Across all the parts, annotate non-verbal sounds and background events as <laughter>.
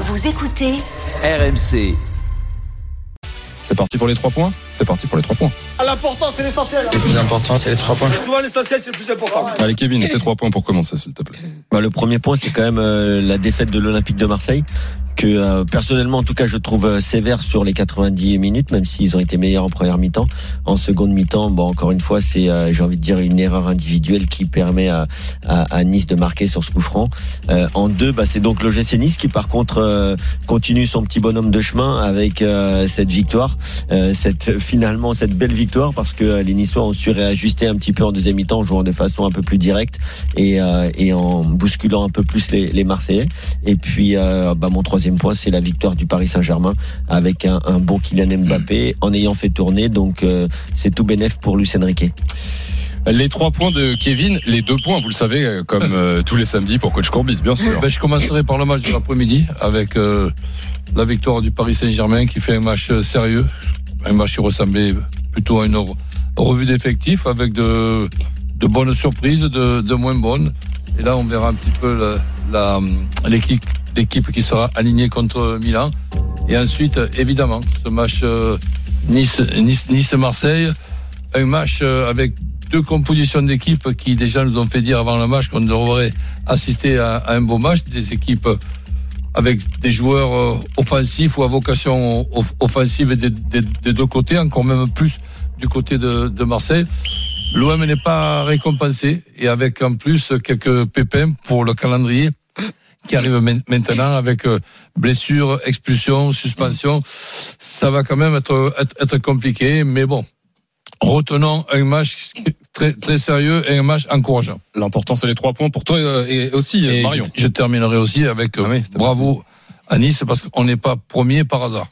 Vous écoutez RMC. C'est parti pour les trois points C'est parti pour les trois points. Ah, L'important, c'est l'essentiel. Le plus important, c'est les trois points. Souvent, l'essentiel, c'est le plus important. Allez Kevin, tes trois points pour commencer s'il te plaît. Bah, le premier point, c'est quand même euh, la défaite de l'Olympique de Marseille que euh, personnellement en tout cas je trouve euh, sévère sur les 90 minutes même s'ils ont été meilleurs en première mi-temps. En seconde mi-temps bon encore une fois c'est euh, j'ai envie de dire une erreur individuelle qui permet à, à, Nice de marquer sur ce coup franc. Euh, en deux bah, c'est donc l'OGC Nice qui par contre continue son petit bonhomme de chemin avec cette victoire. Cette <laughs> finalement cette belle victoire parce que les Niçois ont su réajuster un petit peu en deuxième mi-temps en jouant de façon un peu plus directe et, en bousculant un peu plus les, les Marseillais. Et puis bah, mon troisième point, c'est la victoire du Paris Saint-Germain avec un, un bon Kylian Mbappé <clears throat> en ayant fait tourner. Donc euh, c'est tout bénef pour Lucien Riquet. Les trois points de Kevin, les deux points, vous le savez, euh, comme euh, <laughs> tous les samedis pour Coach Courbis, bien sûr. Ben, je commencerai par le match de l'après-midi avec euh, la victoire du Paris Saint-Germain qui fait un match sérieux, un match qui ressemblait plutôt à une re- revue d'effectifs avec de, de bonnes surprises, de, de moins bonnes. Et là, on verra un petit peu la- la- l'équipe l'équipe qui sera alignée contre Milan. Et ensuite, évidemment, ce match euh, Nice, un match euh, avec deux compositions d'équipes qui déjà nous ont fait dire avant le match qu'on devrait assister à, un beau match, des équipes avec des joueurs euh, offensifs ou à vocation off- offensive des, des- des deux côtés, encore même plus du côté de, de Marseille. L'OM n'est pas récompensé et avec en plus quelques pépins pour le calendrier qui arrive main- maintenant avec euh, blessure, expulsion, suspension. Ça va quand même être, être, être compliqué, mais bon, retenons un match très, très sérieux et un match encourageant. L'important c'est les trois points pour toi euh, et aussi euh, Et Marion. je, je terminerai aussi avec Ah oui, bravo à Nice parce qu'on n'est pas premier par hasard.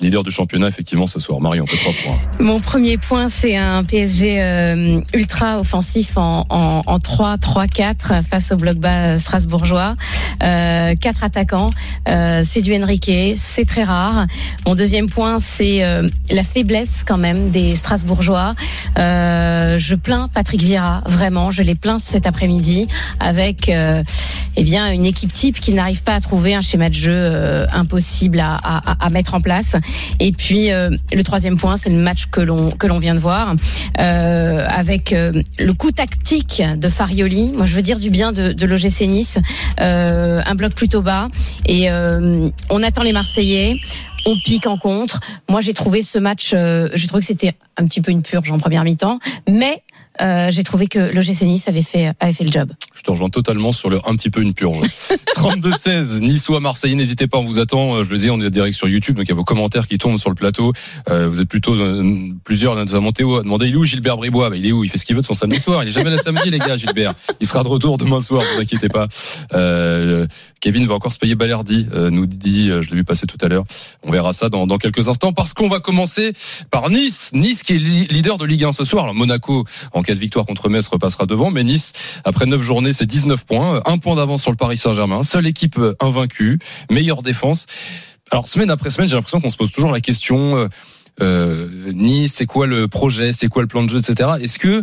Leader du championnat effectivement ce soir. Marion, tes trois points. Mon premier point, c'est un PSG euh, ultra offensif en, en, en 3-3-4 face au bloc bas strasbourgeois. Euh, quatre attaquants, euh, c'est du Enrique, c'est très rare. Mon deuxième point, c'est euh, la faiblesse quand même des Strasbourgeois. Euh, je plains Patrick Vieira, vraiment, je les plains cet après-midi avec euh, eh bien une équipe type qui n'arrive pas à trouver un schéma de jeu euh, impossible à, à mettre en place. Et puis euh, le troisième point, c'est le match que l'on que l'on vient de voir euh, avec euh, le coup tactique de Farioli. Moi, je veux dire du bien de, de l'OGC Nice. Un bloc plutôt bas et on attend les Marseillais. On pique en contre. Moi, j'ai trouvé ce match, euh, j'ai trouvé que c'était un petit peu une purge en première mi-temps, mais euh, j'ai trouvé que l'OGC Nice avait fait avait fait le job. Je te rejoins totalement sur le un petit peu une purge. <laughs> 32-16, Niçois, Marseillais, n'hésitez pas, on vous attend. Euh, Je le disais, on est direct sur YouTube, donc il y a vos commentaires qui tombent sur le plateau. Euh, vous êtes plutôt euh, plusieurs, notamment Théo, a demandé il est où Gilbert Bribois? Bah, Il est où? Il fait ce qu'il veut de son samedi soir. Il est jamais là samedi, les gars, Gilbert. Il sera de retour demain soir, ne vous inquiétez pas. Kevin va encore se payer Balerdi, nous dit, je l'ai vu passer tout à l'heure. On verra ça dans, dans quelques instants, parce qu'on va commencer par Nice. Nice qui est leader de Ligue 1 ce soir. Alors, Monaco, en cas de victoire contre Metz, repassera devant, mais Nice, après 9 journées, c'est 19 points, un point d'avance sur le Paris Saint-Germain, seule équipe euh, invaincue, meilleure défense. Alors semaine après semaine, j'ai l'impression qu'on se pose toujours la question euh, euh, Nice, c'est quoi le projet, c'est quoi le plan de jeu, etc. Est-ce que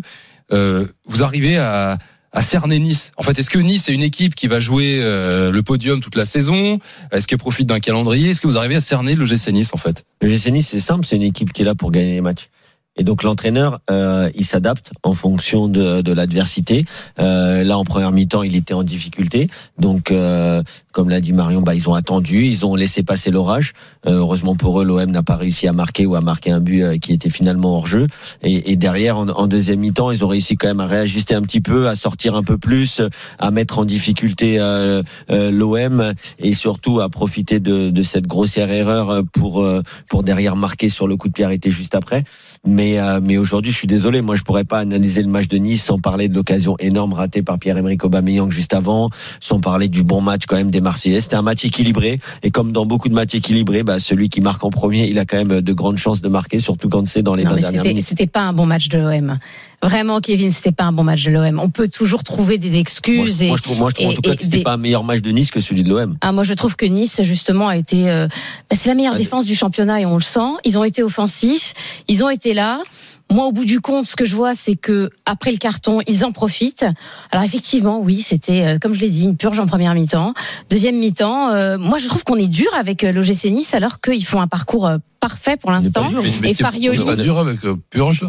vous arrivez à, cerner Nice? En fait, est-ce que Nice est une équipe qui va jouer le podium toute la saison? Est-ce qu'elle profite d'un calendrier? Est-ce que vous arrivez à cerner le GC Nice en fait? Le GC Nice, c'est simple, c'est une équipe qui est là pour gagner les matchs. Et donc l'entraîneur, euh, il s'adapte en fonction de, de l'adversité. Euh, là, en première mi-temps, il était en difficulté. Donc, euh, comme l'a dit Marion, bah, ils ont attendu, ils ont laissé passer l'orage. Euh, heureusement pour eux, l'OM n'a pas réussi à marquer ou à marquer un but euh, qui était finalement hors jeu. Et, et derrière, en, deuxième mi-temps, ils ont réussi quand même à réajuster un petit peu, à sortir un peu plus, à mettre en difficulté euh, l'OM et surtout à profiter de, de cette grossière erreur pour pour derrière marquer sur le coup de pied arrêté juste après. Mais euh, mais aujourd'hui, je suis désolé, moi je pourrais pas analyser le match de Nice sans parler de l'occasion énorme ratée par Pierre-Emerick Aubameyang juste avant, sans parler du bon match quand même des Marseillais. C'était un match équilibré et comme dans beaucoup de matchs équilibrés, bah, celui qui marque en premier, il a quand même de grandes chances de marquer, surtout quand c'est dans les Non, 20 mais dernières minutes. c'était pas un bon match de l'OM. Vraiment, Kevin, c'était pas un bon match de l'OM. On peut toujours trouver des Moi, excuses. je, et, moi, je trouve, moi, je trouve en tout cas que c'était des- pas un meilleur match de Nice que celui de l'OM. Ah, moi, je trouve que Nice, justement, a été. euh, bah, c'est la meilleure Ah, défense du championnat et on le sent. Ils ont été offensifs. Ils ont été là. Moi, au bout du compte, ce que je vois, c'est que après le carton, ils en profitent. Alors effectivement, oui, c'était, euh, comme je l'ai dit, une purge en première mi-temps. Deuxième mi-temps, euh, moi, je trouve qu'on est dur avec euh, l'OGC Nice, alors qu'ils font un parcours euh, parfait pour On l'instant. pas dur. Et Farioli- t'es pas dur avec Purge.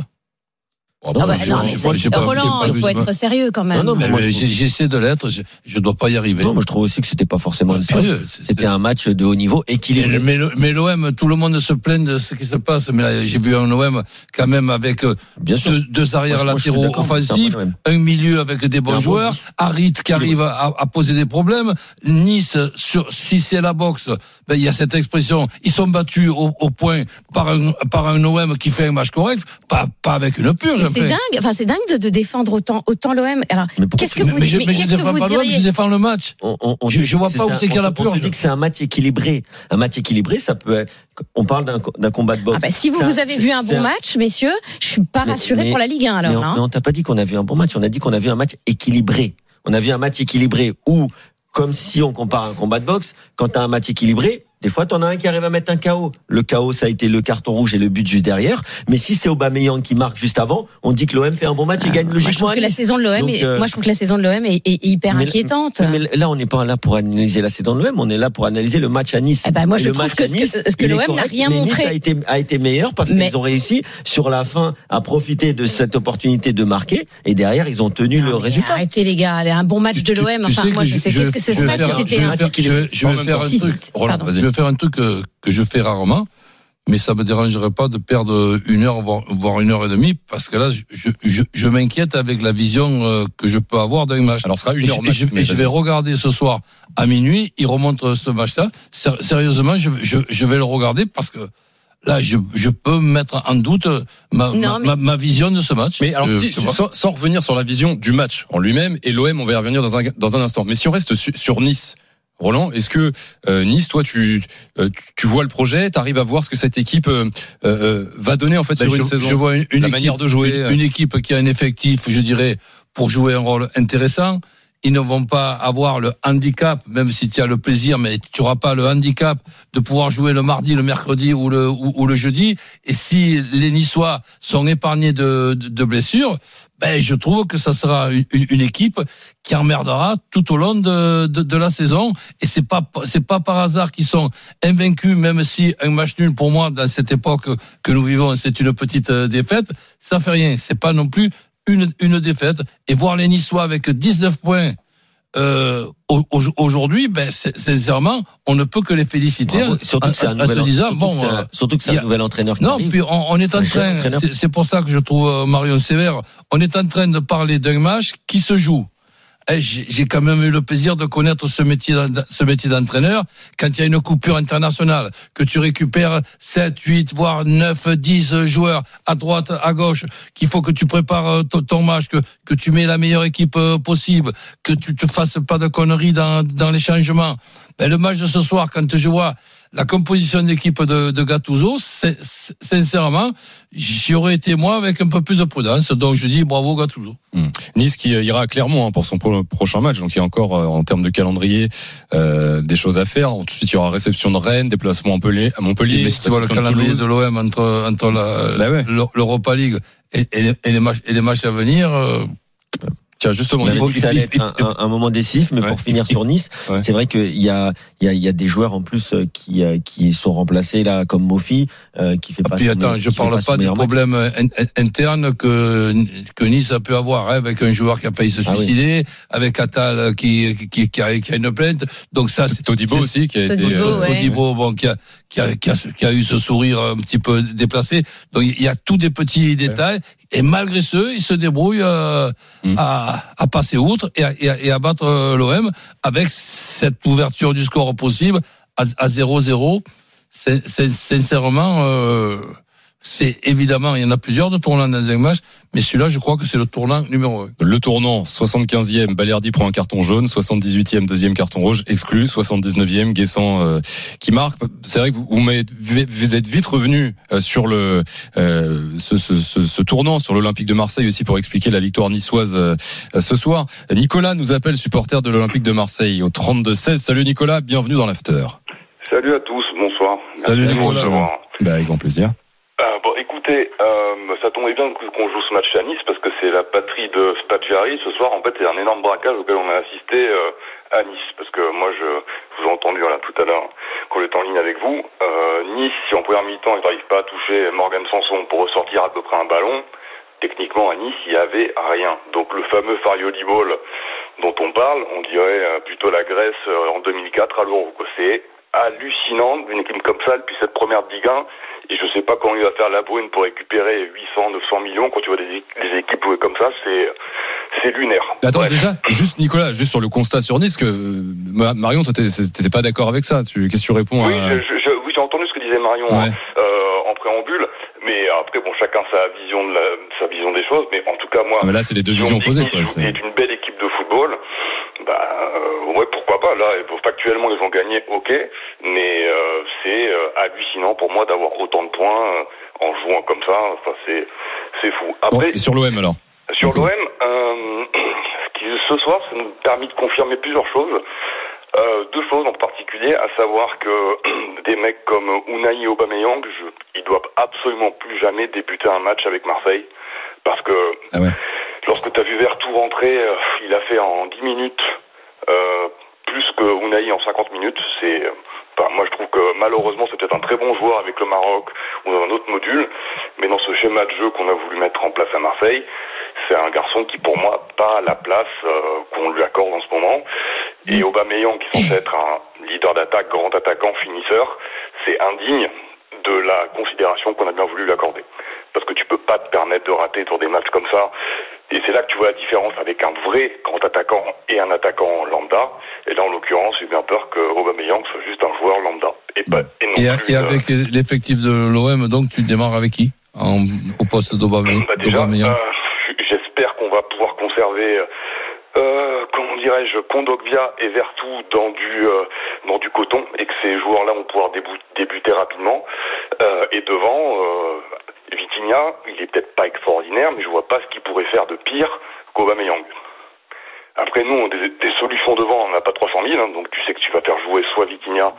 Non, Ah bah, j'ai- non, j'ai- mais moi, pas- Roland, il faut être sérieux quand même. Non, non, Mais, moi, j'essaie de l'être, je, je dois pas y arriver. Non, moi je trouve aussi que c'était pas forcément purge. sérieux. C'était un match de haut niveau équilibré. Mais, mais, mais l'OM, tout le monde se plaint de ce qui se passe. Mais là, j'ai vu un OM quand même avec euh, Bien deux, deux arrières Moi, moi, latéraux un offensifs, un milieu avec des bons bon joueurs. Harit qui arrive à, à poser des problèmes. Nice, sur, si c'est la boxe, ben, il y a cette expression. Ils sont battus au, au point par un, par un OM qui fait un match correct, pas, pas avec une purge. C'est dingue, enfin c'est dingue de, de défendre autant, autant l'OM. Alors, Mais pourquoi qu'est-ce que Mais, vous, mais je, mais mais je qu'est-ce que défends vous pas l'OM, je défends le match. On- on- on Je- je vois pas où c'est qu'il y a la on- On purge. te dit que c'est un match équilibré. Un match équilibré, ça peut être. On parle d'un combat de boxe. Ah bah, si vous, vous avez vu un bon match, messieurs, je suis pas Mais- rassuré pour la Ligue 1 Mais alors. on, hein. mais on t'a pas dit qu'on a vu un bon match. On a dit qu'on a vu un match équilibré. On a vu un match équilibré où, comme si on compare un combat de boxe, quand t'as un match équilibré, des fois t'en as un qui arrive à mettre un KO. Le KO, ça a été le carton rouge et le but juste derrière. Mais si c'est Aubameyang qui marque juste avant, on dit que l'OM fait un bon match et gagne Moi, je logiquement. trouve que la saison de l'OM, Donc, est- euh, moi je trouve que la saison de l'OM est, est hyper mais- inquiétante. Mais là, on n'est pas là pour analyser la saison de l'OM, on est là pour analyser le match à Nice. Eh ben, moi, Et je le trouve que ce que- l'OM n'a rien mais montré. Nice a été, a été meilleur parce Mais- qu'ils ont réussi sur la fin à profiter de cette opportunité de marquer et derrière ils ont tenu Non, le résultat. Arrêtez les gars, un bon match de l'OM. Enfin, moi je sais. Qu'est-ce que c'est ce vais match c'était vais un. faire- je vais- faire un truc. Vais faire un truc que, que je fais rarement, mais ça me dérangerait pas de perdre une heure, voire, voire une heure et demie, parce que là, je, je, je m'inquiète avec la vision euh, que je peux avoir d'un match. Alors, ce sera une heure et match. je- et je vais regarder ce soir à minuit, il remonte ce match-là. Sérieusement, je, je, je vais le regarder parce que là, je, je peux mettre en doute ma, Non, ma, mais- ma, ma vision de ce match. Mais alors, si- vois. sans, sans revenir sur la vision du match en lui-même et l'OM, on va y revenir dans un, dans un instant. Mais si on reste su- sur Nice, Roland, est-ce que euh, Nice, toi, tu, euh, tu- vois le projet, tu arrives à voir ce que cette équipe euh, euh, va donner en fait Ben, sur une saison je vois une, une La équipe, manière de jouer, une, euh. une équipe qui a un effectif, je dirais, pour jouer un rôle intéressant. Ils ne vont pas avoir le handicap, même si tu as le plaisir, mais tu n'auras pas le handicap de pouvoir jouer le mardi, le mercredi ou le, ou, ou le jeudi. Et si les Niçois sont épargnés de, de, de blessures, ben, je trouve que ça sera une, équipe qui emmerdera tout au long de, de, de la saison. Et c'est pas c'est pas par hasard qu'ils sont invaincus, même si un match nul pour moi dans cette époque que nous vivons, c'est une petite euh, défaite. Ça fait rien. C'est pas non plus une, une défaite. Et voir les Niçois avec 19 points. Euh, au- au- aujourd'hui, ben, sincèrement, on ne peut que les féliciter. Bravo. Surtout que c'est un nouvel, disant, surtout bon, que c'est un- surtout que c'est il y un a- nouvel entraîneur qui non, arrive. puis on, on est en train, c'est pour ça que je trouve euh, Marion sévère, on est en train de parler d'un match qui se joue. Eh, J'ai quand même eu le plaisir de connaître ce métier, ce métier d'entraîneur. Quand il y a une coupure internationale, que tu récupères 7, 8, voire 9, 10 joueurs à droite, à gauche, qu'il faut que tu prépares euh, ton, ton match, que, que tu mets la meilleure équipe euh, possible, que tu te fasses pas de conneries dans, dans les changements. Ben, le match de ce soir, quand je vois la composition d'équipe de, de Gattuso, c'est- c'est- sincèrement, j'y aurais été moi avec un peu plus de prudence. Donc je dis bravo Gattuso. Nice qui ira à Clermont hein, pour son pro- prochain match. Donc il y a encore euh, en termes de calendrier euh, des choses à faire. Ensuite il y aura réception de Rennes, déplacement à Montpellier, à Montpellier Mais si tu vois le de calendrier de l'OM entre, entre la- Bah ouais. l'Europa League et, et les, et les matchs, et les matchs à venir, euh, Tiens justement, On il avait faut- dit que ça allait être un, un- un moment décisif, mais Ouais. pour finir sur Nice, <laughs> Ouais. c'est vrai qu'il y a, il y, a, il y a des joueurs en plus euh, qui, euh, qui sont remplacés là, comme Mofi, euh, qui fait pas. puis son attends, je parle pas des meilleur match. problèmes in- in- internes que, que Nice a pu avoir hein, avec un joueur qui a failli se Ah oui. suicider, avec Attal qui, qui, qui, a, qui a une plainte. Donc ça, c'est Todibo aussi qui a été Todibo, euh, ouais. Todibo, bon, qui a, qui, a, qui, a, qui a eu ce sourire un petit peu déplacé. Donc il y a tous des petits détails. Et malgré ce, il se débrouille euh, Mm. à, à passer outre et à, battre euh, l'OM avec cette ouverture du score possible à, à 0-0. C'est- c'est- Sincèrement, euh, c'est évidemment, il y en a plusieurs de tournants dans un match, mais celui-là, je crois que c'est le tournant numéro un. Le tournant, 75e, Balerdi prend un carton jaune, 78e, deuxième carton rouge, exclu, 79e, Guessant euh, qui marque. C'est vrai que vous, vous, êtes vite revenu euh, sur le euh, ce, ce, ce, ce tournant sur l'Olympique de Marseille aussi pour expliquer la victoire niçoise euh, ce soir. Nicolas nous appelle, supporter de l'Olympique de Marseille au 32-16. Salut Nicolas, bienvenue dans l'after. Salut à tous, bonsoir. Salut, Nicolas. recevoir. Bah, avec grand plaisir. Écoutez, euh, ça tombait bien qu'on joue ce match à Nice parce que c'est la patrie de Spaggiari. Ce soir, en fait, c'est un énorme braquage auquel on a assisté euh, à Nice. Parce que moi, je, vous ai entendu là, tout à l'heure quand j'étais en ligne avec vous. Euh, nice, si en première mi-temps, ils n'arrivent pas à toucher Morgan Sanson pour ressortir à peu près un ballon, techniquement à Nice, il n'y avait rien. Donc le fameux Farioli Ball dont on parle, on dirait euh, plutôt la Grèce euh, en 2004 à l'Euro. C'est hallucinant d'une équipe comme ça depuis cette première Ligue 1 et je sais pas comment il va faire la brune pour récupérer 800 900 millions quand tu vois des, équipes jouer comme ça c'est c'est lunaire Attends, déjà, juste Nicolas, juste sur le constat sur Nice, que euh, Ma- Marion, toi, t'étais pas d'accord avec ça. Qu'est-ce que tu réponds oui, à... je- oui, j'ai entendu ce que disait Marion Ouais. hein, euh, en préambule mais après bon chacun sa vision de la, sa vision des choses mais en tout cas moi Ah, mais là, c'est les deux si visions opposées. Quoi. Est une belle équipe de football bah euh, ouais pourquoi pas là factuellement ils ont gagné ok mais euh, c'est euh, hallucinant pour moi d'avoir autant de points euh, en jouant comme ça enfin c'est c'est fou Bon, après et sur l'OM alors? sur l'OM, euh, <clears throat> ce qui- ce soir, ça nous a permis de confirmer plusieurs choses. Euh, deux choses en particulier, à savoir que <clears throat> des mecs comme Unai et Aubameyang, je, ils doivent absolument plus jamais débuter un match avec Marseille, parce que Ah ouais. Lorsque tu as vu Vertou rentrer, euh, il a fait en 10 minutes euh, plus que Unai en 50 minutes. C'est, enfin, moi, je trouve que malheureusement, c'est peut-être un très bon joueur avec le Maroc ou dans un autre module, mais dans ce schéma de jeu qu'on a voulu mettre en place à Marseille, c'est un garçon qui, pour moi, pas la place euh, qu'on lui accorde en ce moment. Et Aubameyang, qui est censé être un leader d'attaque, grand attaquant, finisseur, c'est indigne de la considération qu'on a bien voulu lui accorder. Parce que tu peux pas te permettre de rater sur des matchs comme ça. Et c'est là que tu vois la différence avec un vrai grand attaquant et un attaquant lambda. Et là, en l'occurrence, j'ai bien peur que Aubameyang soit juste un joueur lambda. Et, pas, et non Et, plus, et euh, avec l'effectif de l'OM, donc tu démarres avec qui en, au poste d'Aubameyang Bah d'Aubameyang euh, j'espère qu'on va pouvoir conserver, euh, comment dirais-je, Kondogbia et Vertu dans du euh, dans du coton et que ces joueurs-là vont pouvoir débuter rapidement. Euh, et devant, Vitinha, il est peut-être pas extraordinaire, mais je vois pas ce qu'il pourrait faire de pire qu'Aubameyang. Après, nous, on des, solutions devant, on n'a pas 300 000, hein, donc tu sais que tu vas faire jouer soit Vitinha,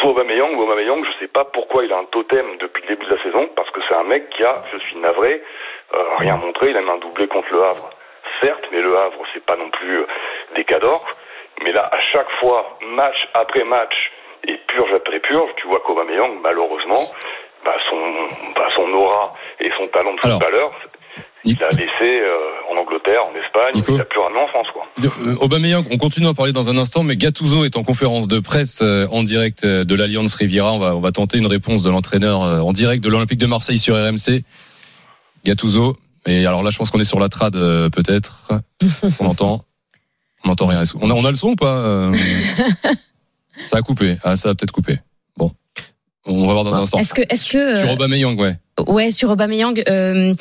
soit Aubameyang. Aubameyang, je sais pas pourquoi il a un totem depuis le début de la saison, parce que c'est un mec qui a, je suis navré, euh, rien montré. Il a mis un doublé contre le Havre, certes, mais le Havre, c'est pas non plus euh, des cadors. Mais là, à chaque fois, match après match, et purge après purge, tu vois qu'Aubameyang, malheureusement, bah, son, bah, son aura et son talent de Alors, footballeur, il a laissé euh, en Angleterre, en Espagne, Nico il a plus rien en France, quoi. Euh, Aubameyang, on continue à en parler dans un instant, mais Gattuso est en conférence de presse euh, en direct euh, de l'Alliance Riviera. On va, on va tenter une réponse de l'entraîneur euh, en direct de l'Olympique de Marseille sur RMC. Gattuso. Et alors là, je pense qu'on est sur la trad, euh, peut-être. On entend. On n'entend rien. On a, on a le son ou pas euh <laughs> Ça a coupé. Ah, ça a peut-être coupé. On va voir dans un instant. Est-ce que, est-ce que, Sur euh, Aubameyang, ouais. Ouais, sur Aubameyang, euh,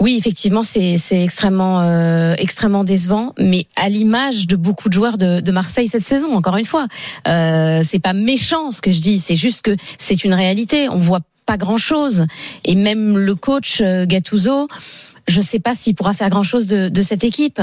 oui, effectivement, c'est c'est extrêmement euh, extrêmement décevant, mais à l'image de beaucoup de joueurs de, de Marseille cette saison. Encore une fois, euh, c'est pas méchant ce que je dis, c'est juste que c'est une réalité. On voit pas grand chose, et même le coach euh, Gattuso, je sais pas s'il pourra faire grand chose de, de cette équipe.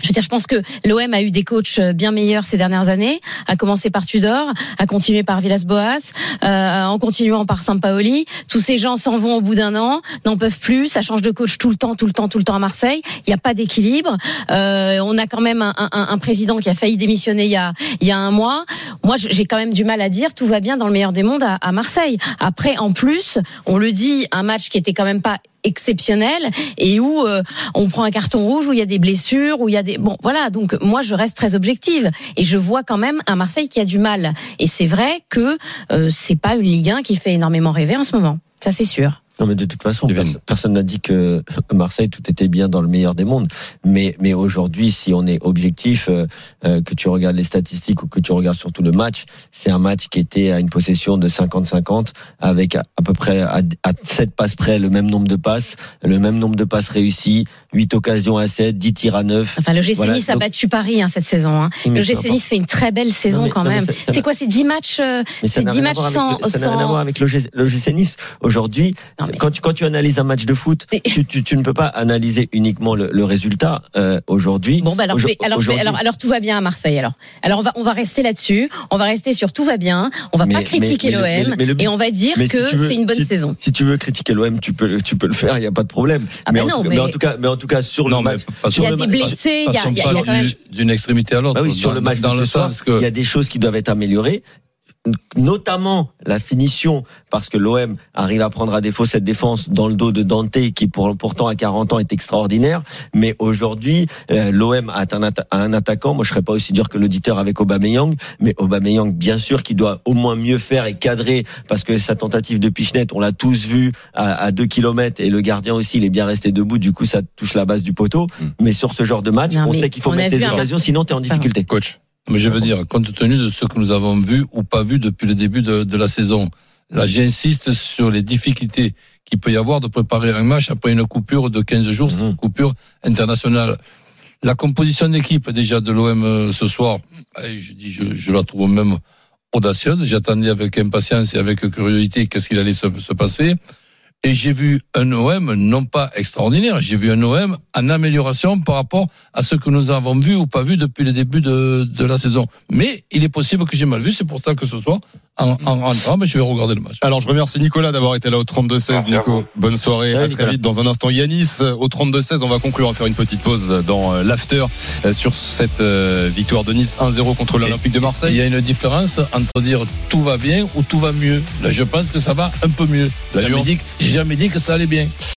Je veux dire, je pense que l'OM a eu des coachs bien meilleurs ces dernières années, à commencer par Tudor, à continuer par Villas-Boas, euh, en continuant par Sampaoli. Tous ces gens s'en vont au bout d'un an, n'en peuvent plus, ça change de coach tout le temps, tout le temps, tout le temps à Marseille. Il n'y a pas d'équilibre. Euh, on a quand même un, un, un, président qui a failli démissionner il y a, il y a un mois. Moi, j'ai quand même du mal à dire tout va bien dans le meilleur des mondes à, à Marseille. Après, en plus, on le dit, un match qui était quand même pas exceptionnel et où euh, on prend un carton rouge où il y a des blessures où il y a des bon voilà. Donc moi je reste très objective et je vois quand même un Marseille qui a du mal. Et c'est vrai que euh, c'est pas une Ligue 1 qui fait énormément rêver en ce moment. Ça c'est sûr Non, mais de toute façon, personne n'a dit que Marseille tout était bien dans le meilleur des mondes. Mais, mais aujourd'hui, si on est objectif, euh, euh, que tu regardes les statistiques ou que tu regardes surtout le match, c'est un match qui était à une possession de 50-50 avec à, à peu près à, à 7 passes près le même nombre de passes, le même nombre de passes réussies, 8 occasions à 7, 10 tirs à 9. Enfin, le GC Voilà, Nice a donc- battu Paris hein, cette saison. Hein. Le GC. Nice fait une très belle saison Non, mais- quand non, même. C'est quoi, c'est 10 matchs euh, C'est n'a 10 rien, à matchs sans- avec le- ça n'a rien à voir avec le, GC Nice. Aujourd'hui, mais- quand, tu, quand tu analyses un match de foot, tu, tu, tu ne peux pas analyser uniquement le, le résultat. Euh, Aujourd'hui, Bon, bah alors, Aujourd- alors, aujourd'hui- alors, alors tout va bien à Marseille. Alors, alors on va, on va rester là-dessus. On va rester sur tout va bien. On va Mais- pas critiquer mais- mais mais l'OM mais et on va dire mais si que c'est une bonne si- saison. Si tu veux critiquer l'OM, tu peux, tu peux le faire, il n'y a pas de problème. Ah mais, bah en non, tout, mais- en tout cas, mais en tout cas, sur Non, le mais match, Il sur y a le des match- blessés, il y a, d'une extrémité à l'autre. Bah oui, sur le match dans de le sens il y a des choses qui doivent être améliorées, notamment la finition, parce que l'OM arrive à prendre à défaut cette défense dans le dos de Dante, qui pour, pourtant à 40 ans est extraordinaire. Mais aujourd'hui, euh, l'OM a un, atta- a un attaquant. Moi, je serais pas aussi dur que l'auditeur avec Aubameyang, mais Aubameyang, bien sûr, qui doit au moins mieux faire et cadrer, parce que sa tentative de pichenette, on l'a tous vu à, à 2 km, et le gardien aussi, il est bien resté debout. Du coup, ça touche la base du poteau. Mm. Mais sur ce genre de match, Non, on sait qu'il faut mettre des un occasions, sinon tu es en difficulté. Coach. Mais je veux dire, compte tenu de ce que nous avons vu ou pas vu depuis le début de, de la saison, là j'insiste sur les difficultés qu'il peut y avoir de préparer un match après une coupure de 15 jours, Mhm. une coupure internationale. La composition d'équipe déjà de l'OM euh, ce soir, eh, je, dis, je, je la trouve même audacieuse. J'attendais avec impatience et avec curiosité qu'est-ce qu'il allait se, se passer. Et j'ai vu un OM non pas extraordinaire, j'ai vu un OM en amélioration par rapport à ce que nous avons vu ou pas vu depuis le début de, la saison. Mais il est possible que j'ai mal vu, c'est pour ça que ce soir, en, en rentrant, ben, je vais regarder le match. Alors je remercie Nicolas d'avoir été là au 32-16. Merci à Nico, bonne soirée. Ouais, à très vite. Dans un instant, Yanis euh, au 32-16. On va conclure, on va faire une petite pause dans euh, l'after euh, sur cette euh, victoire de Nice 1-0 contre l'Olympique de Il Marseille. y a une différence entre dire tout va bien ou tout va mieux. Là, je pense que ça va un peu mieux. J'ai jamais dit que ça allait bien.